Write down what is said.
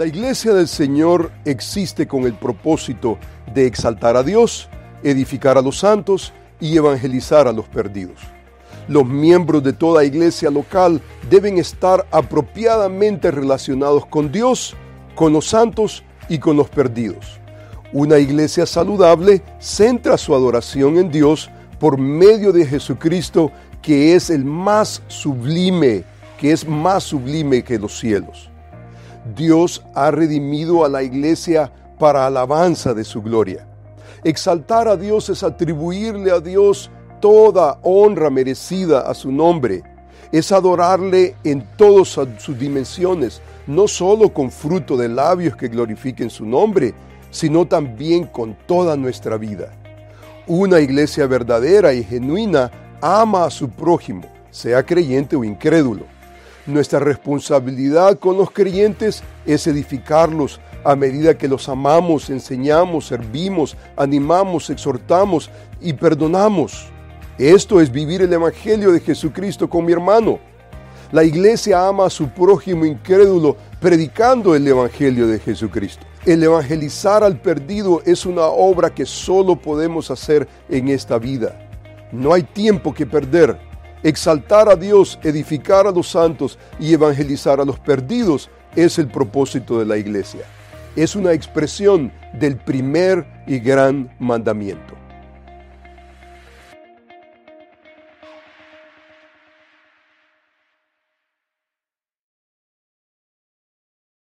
La iglesia del Señor existe con el propósito de exaltar a Dios, edificar a los santos y evangelizar a los perdidos. Los miembros de toda iglesia local deben estar apropiadamente relacionados con Dios, con los santos y con los perdidos. Una iglesia saludable centra su adoración en Dios por medio de Jesucristo, que es el más sublime, que es más sublime que los cielos. Dios ha redimido a la iglesia para alabanza de su gloria. Exaltar a Dios es atribuirle a Dios toda honra merecida a su nombre. Es adorarle en todas sus dimensiones, no solo con fruto de labios que glorifiquen su nombre, sino también con toda nuestra vida. Una iglesia verdadera y genuina ama a su prójimo, sea creyente o incrédulo. Nuestra responsabilidad con los creyentes es edificarlos a medida que los amamos, enseñamos, servimos, animamos, exhortamos y perdonamos. Esto es vivir el Evangelio de Jesucristo con mi hermano. La iglesia ama a su prójimo incrédulo predicando el Evangelio de Jesucristo. El evangelizar al perdido es una obra que solo podemos hacer en esta vida. No hay tiempo que perder. Exaltar a Dios, edificar a los santos y evangelizar a los perdidos es el propósito de la iglesia. Es una expresión del primer y gran mandamiento.